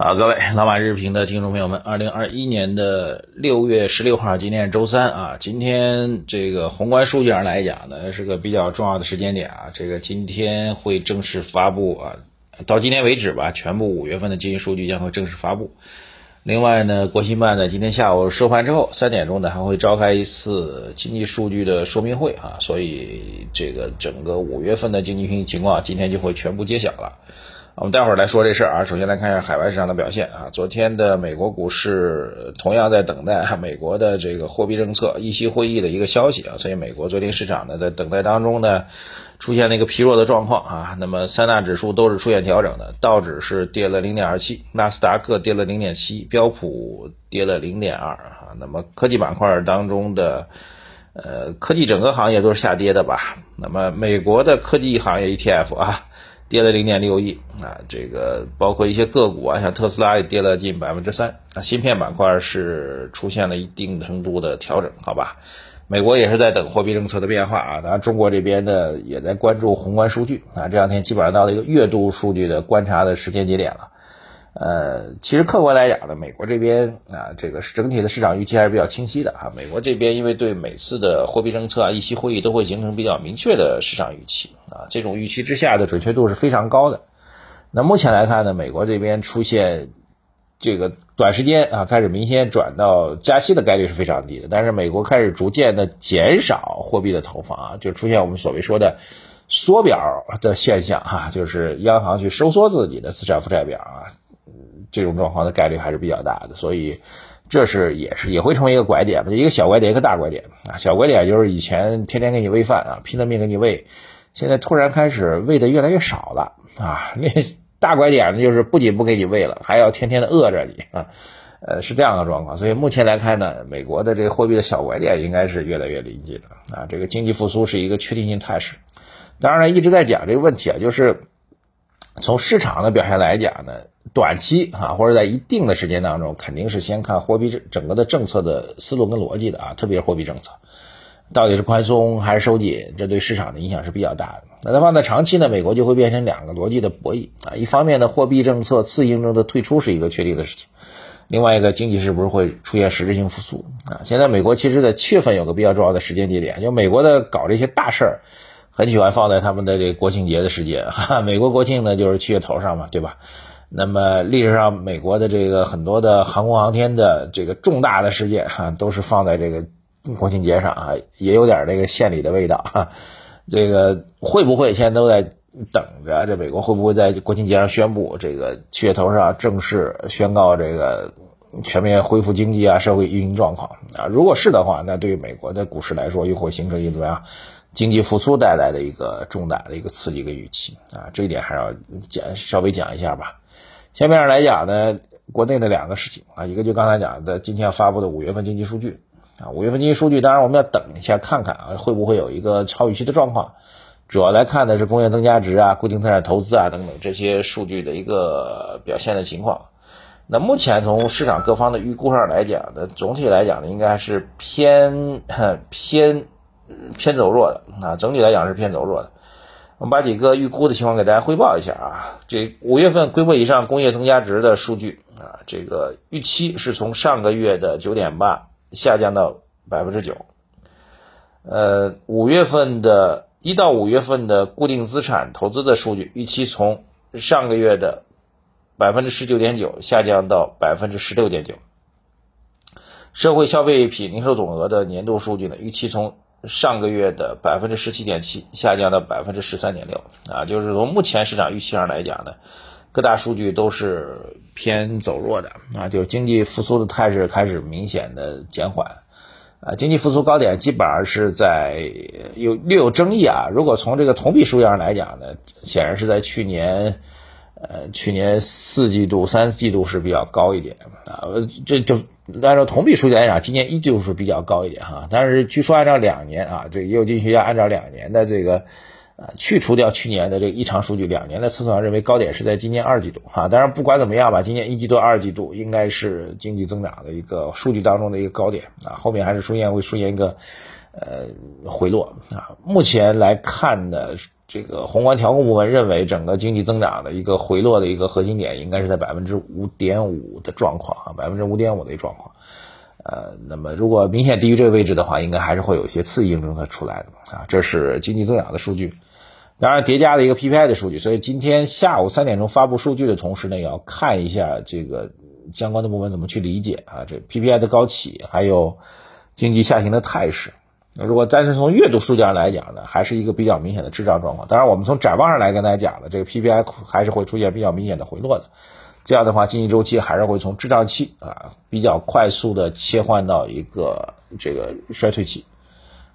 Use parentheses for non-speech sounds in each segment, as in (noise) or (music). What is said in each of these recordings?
好，各位老马日评的听众朋友们，二零二一年的六月十六号，今天是周三啊。今天这个宏观数据上来讲呢，是个比较重要的时间点啊。这个今天会正式发布啊，到今天为止吧，全部五月份的经济数据将会正式发布。另外呢，国新办呢今天下午收盘之后三点钟呢还会召开一次经济数据的说明会啊，所以这个整个五月份的经济经济情况今天就会全部揭晓了。我们待会儿来说这事儿啊。首先来看一下海外市场的表现啊。昨天的美国股市同样在等待美国的这个货币政策议息会议的一个消息啊。所以美国昨天市场呢在等待当中呢，出现了一个疲弱的状况啊。那么三大指数都是出现调整的，道指是跌了零点二七，纳斯达克跌了零点七，标普跌了零点二啊。那么科技板块当中的呃科技整个行业都是下跌的吧？那么美国的科技行业 ETF 啊。跌了零点六亿啊，这个包括一些个股啊，像特斯拉也跌了近百分之三啊。芯片板块是出现了一定程度的调整，好吧？美国也是在等货币政策的变化啊，当然中国这边呢也在关注宏观数据啊。这两天基本上到了一个月度数据的观察的时间节点了。呃，其实客观来讲呢，美国这边啊，这个整体的市场预期还是比较清晰的啊。美国这边因为对每次的货币政策啊、议息会议都会形成比较明确的市场预期啊，这种预期之下的准确度是非常高的。那目前来看呢，美国这边出现这个短时间啊开始明显转到加息的概率是非常低的，但是美国开始逐渐的减少货币的投放啊，就出现我们所谓说的缩表的现象哈，就是央行去收缩自己的资产负债表啊。这种状况的概率还是比较大的，所以这是也是也会成为一个拐点吧，一个小拐点，一个大拐点啊。小拐点就是以前天天给你喂饭啊，拼了命给你喂，现在突然开始喂的越来越少了啊。那 (laughs) 大拐点呢，就是不仅不给你喂了，还要天天的饿着你啊。呃，是这样的状况。所以目前来看呢，美国的这个货币的小拐点应该是越来越临近了啊。这个经济复苏是一个确定性态势。当然，一直在讲这个问题啊，就是从市场的表现来讲呢。短期啊，或者在一定的时间当中，肯定是先看货币整整个的政策的思路跟逻辑的啊，特别是货币政策，到底是宽松还是收紧，这对市场的影响是比较大的。那它放在长期呢，美国就会变成两个逻辑的博弈啊，一方面呢，货币政策次性政策退出是一个确定的事情，另外一个经济是不是会出现实质性复苏啊？现在美国其实在七月份有个比较重要的时间节点，就美国的搞这些大事儿，很喜欢放在他们的这国庆节的时间，哈，美国国庆呢就是七月头上嘛，对吧？那么历史上，美国的这个很多的航空航天的这个重大的事件哈，都是放在这个国庆节上啊，也有点这个献礼的味道哈。这个会不会现在都在等着？这美国会不会在国庆节上宣布这个七月头上正式宣告这个全面恢复经济啊、社会运营状况啊？如果是的话，那对于美国的股市来说，又会形成一种啊经济复苏带来的一个重大的一个刺激跟预期啊。这一点还要讲稍微讲一下吧。下面来讲呢，国内的两个事情啊，一个就刚才讲的今天要发布的五月份经济数据啊，五月份经济数据，当然我们要等一下看看啊，会不会有一个超预期的状况。主要来看的是工业增加值啊、固定资产投资啊等等这些数据的一个表现的情况。那目前从市场各方的预估上来讲呢，总体来讲呢，应该是偏 (laughs) 偏偏走弱的啊，整体来讲是偏走弱的。我们把几个预估的情况给大家汇报一下啊。这五月份规模以上工业增加值的数据啊，这个预期是从上个月的九点八下降到百分之九。呃，五月份的一到五月份的固定资产投资的数据预期从上个月的百分之十九点九下降到百分之十六点九。社会消费品零售总额的年度数据呢，预期从上个月的百分之十七点七下降到百分之十三点六。啊，就是从目前市场预期上来讲呢，各大数据都是偏走弱的。啊，就是经济复苏的态势开始明显的减缓。啊，经济复苏高点基本上是在有略有争议啊，如果从这个同比数据上来讲呢，显然是在去年。呃，去年四季度、三季度是比较高一点啊，这就按照同比数据来讲，今年依旧是比较高一点哈。但是据说按照两年啊，这也有经济学家按照两年的这个呃去除掉去年的这个异常数据，两年的测算认为高点是在今年二季度哈。当然不管怎么样吧，今年一季度、二季度应该是经济增长的一个数据当中的一个高点啊，后面还是出现会出现一个呃回落啊。目前来看呢。这个宏观调控部门认为，整个经济增长的一个回落的一个核心点应该是在百分之五点五的状况啊，百分之五点五的一个状况。呃，那么如果明显低于这个位置的话，应该还是会有一些刺激性政策出来的啊。这是经济增长的数据，当然叠加了一个 PPI 的数据，所以今天下午三点钟发布数据的同时呢，也要看一下这个相关的部门怎么去理解啊，这 PPI 的高企，还有经济下行的态势。如果单是从月度数据上来讲呢，还是一个比较明显的滞胀状况。当然，我们从展望上来跟大家讲呢，这个 PPI 还是会出现比较明显的回落的。这样的话，经济周期还是会从滞胀期啊比较快速的切换到一个这个衰退期，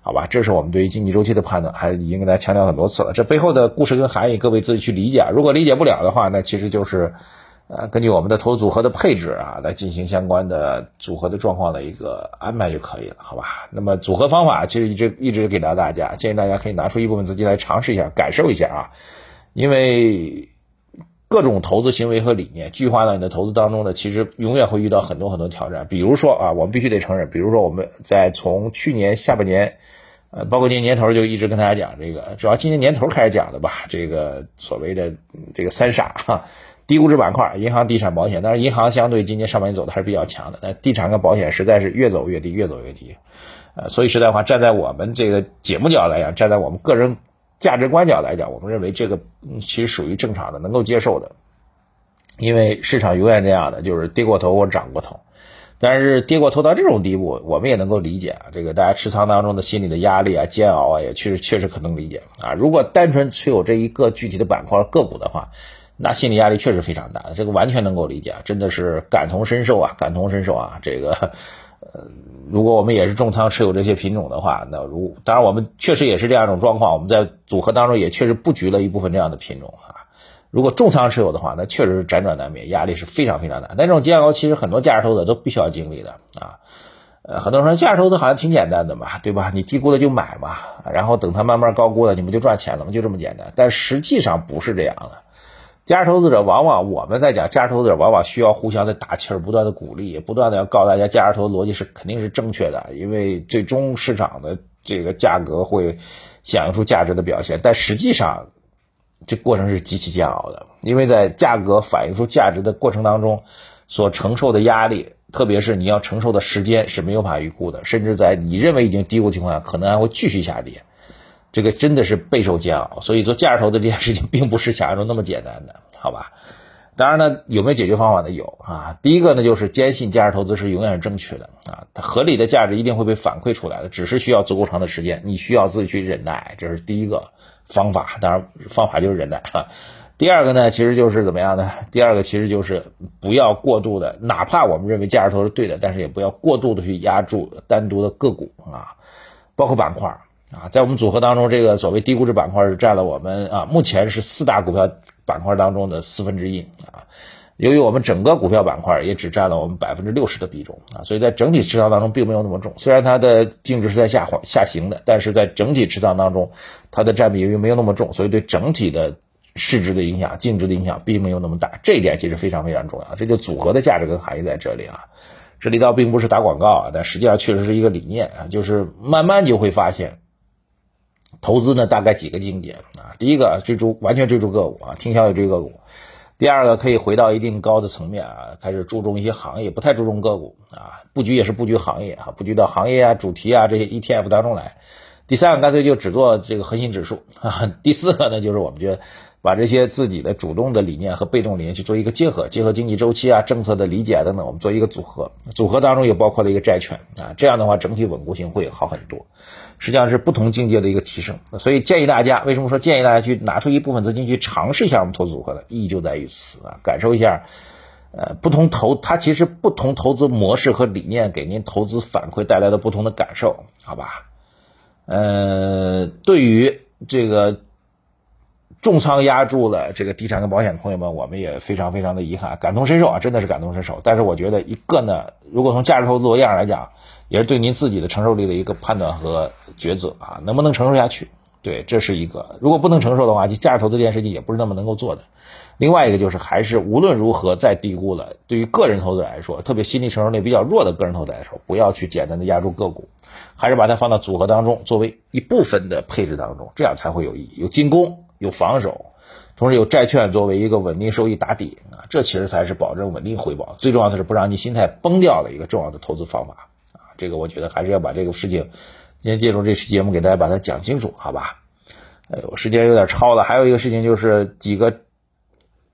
好吧？这是我们对于经济周期的判断，还已经跟大家强调很多次了。这背后的故事跟含义，各位自己去理解。如果理解不了的话，那其实就是。呃，根据我们的投资组合的配置啊，来进行相关的组合的状况的一个安排就可以了，好吧？那么组合方法其实一直一直给到大家，建议大家可以拿出一部分资金来尝试一下，感受一下啊。因为各种投资行为和理念聚化到你的投资当中呢，其实永远会遇到很多很多挑战。比如说啊，我们必须得承认，比如说我们在从去年下半年，呃，包括今年年头就一直跟大家讲这个，主要今年年头开始讲的吧，这个所谓的这个三傻哈。低估值板块，银行、地产、保险，但是银行相对今年上半年走的还是比较强的，那地产跟保险实在是越走越低，越走越低，呃，所以实在话，站在我们这个节目角来讲，站在我们个人价值观角来讲，我们认为这个其实属于正常的，能够接受的，因为市场永远这样的，就是跌过头或涨过头，但是跌过头到这种地步，我们也能够理解啊，这个大家持仓当中的心理的压力啊、煎熬啊，也确实确实可能理解啊。如果单纯持有这一个具体的板块个股的话，那心理压力确实非常大，这个完全能够理解啊，真的是感同身受啊，感同身受啊。这个，呃，如果我们也是重仓持有这些品种的话，那如当然我们确实也是这样一种状况，我们在组合当中也确实布局了一部分这样的品种啊。如果重仓持有的话，那确实是辗转难眠，压力是非常非常大。但这种煎熬其实很多价值投资都必须要经历的啊。呃，很多人说价值投资好像挺简单的嘛，对吧？你低估了就买嘛，然后等它慢慢高估了，你不就赚钱了吗？就这么简单。但实际上不是这样的。价值投资者往往我们在讲价值投资者，往往需要互相的打气儿，不断的鼓励，不断的要告诉大家价值投资逻辑是肯定是正确的，因为最终市场的这个价格会显示出价值的表现。但实际上，这过程是极其煎熬的，因为在价格反映出价值的过程当中，所承受的压力，特别是你要承受的时间是没有法预估的，甚至在你认为已经低估情况下，可能还会继续下跌。这个真的是备受煎熬，所以做价值投资这件事情并不是想象中那么简单的，好吧？当然呢，有没有解决方法呢？有啊。第一个呢，就是坚信价值投资是永远是正确的啊，它合理的价值一定会被反馈出来的，只是需要足够长的时间，你需要自己去忍耐，这是第一个方法。当然，方法就是忍耐啊。第二个呢，其实就是怎么样呢？第二个其实就是不要过度的，哪怕我们认为价值投资是对的，但是也不要过度的去压住单独的个股啊，包括板块。啊，在我们组合当中，这个所谓低估值板块是占了我们啊，目前是四大股票板块当中的四分之一啊。由于我们整个股票板块也只占了我们百分之六十的比重啊，所以在整体持仓当中并没有那么重。虽然它的净值是在下滑下行的，但是在整体持仓当中，它的占比由于没有那么重，所以对整体的市值的影响、净值的影响并没有那么大。这一点其实非常非常重要，这就组合的价值跟含义在这里啊。这里倒并不是打广告啊，但实际上确实是一个理念啊，就是慢慢就会发现。投资呢，大概几个境界啊？第一个追逐完全追逐个股啊，听消息追个股；第二个可以回到一定高的层面啊，开始注重一些行业，不太注重个股啊，布局也是布局行业啊，布局到行业啊、主题啊这些 ETF 当中来；第三个干脆就只做这个核心指数啊；(laughs) 第四个呢，就是我们觉得。把这些自己的主动的理念和被动理念去做一个结合，结合经济周期啊、政策的理解等等，我们做一个组合。组合当中也包括了一个债券啊，这样的话整体稳固性会好很多。实际上是不同境界的一个提升。所以建议大家，为什么说建议大家去拿出一部分资金去尝试一下我们投资组合呢？意义就在于此啊，感受一下，呃，不同投它其实不同投资模式和理念给您投资反馈带来的不同的感受，好吧？呃，对于这个。重仓压住了这个地产跟保险的朋友们，我们也非常非常的遗憾，感同身受啊，真的是感同身受。但是我觉得一个呢，如果从价值投资逻辑上来讲，也是对您自己的承受力的一个判断和抉择啊，能不能承受下去？对，这是一个。如果不能承受的话，就价值投资这件事情也不是那么能够做的。另外一个就是，还是无论如何再低估了，对于个人投资者来说，特别心理承受力比较弱的个人投资来说，不要去简单的压住个股，还是把它放到组合当中，作为一部分的配置当中，这样才会有意义，有进攻。有防守，同时有债券作为一个稳定收益打底啊，这其实才是保证稳定回报，最重要的是不让你心态崩掉的一个重要的投资方法啊。这个我觉得还是要把这个事情，今天借助这期节目给大家把它讲清楚，好吧？哎呦，时间有点超了，还有一个事情就是几个。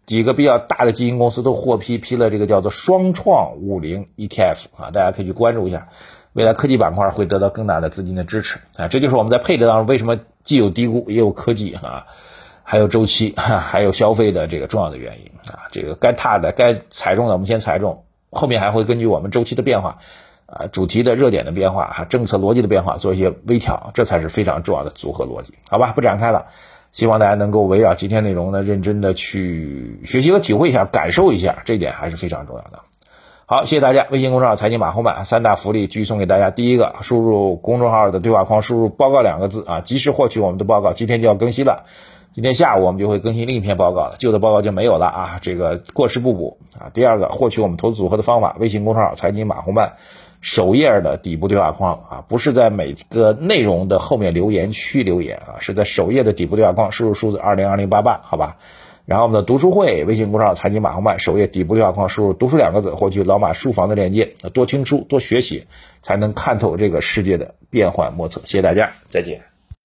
几个比较大的基金公司都获批批了这个叫做双创五零 ETF 啊，大家可以去关注一下，未来科技板块会得到更大的资金的支持啊，这就是我们在配置当中为什么既有低估也有科技啊，还有周期，(laughs) 还有消费的这个重要的原因啊，这个该踏的该踩中的我们先踩中，后面还会根据我们周期的变化啊，主题的热点的变化哈，政策逻辑的变化做一些微调，这才是非常重要的组合逻辑，好吧，不展开了。希望大家能够围绕今天内容呢，认真的去学习和体会一下，感受一下，这点还是非常重要的。好，谢谢大家。微信公众号财经马后曼三大福利继续送给大家。第一个，输入公众号的对话框，输入“报告”两个字啊，及时获取我们的报告。今天就要更新了，今天下午我们就会更新另一篇报告了，旧的报告就没有了啊，这个过时不补啊。第二个，获取我们投资组合的方法，微信公众号财经马红漫。首页的底部对话框啊，不是在每个内容的后面留言区留言啊，是在首页的底部对话框输入数字二零二零八八，好吧。然后我们的读书会微信公众号财经马红漫首页底部对话框输入“读书”两个字，获取老马书房的链接，多听书多学习，才能看透这个世界的变幻莫测。谢谢大家，再见。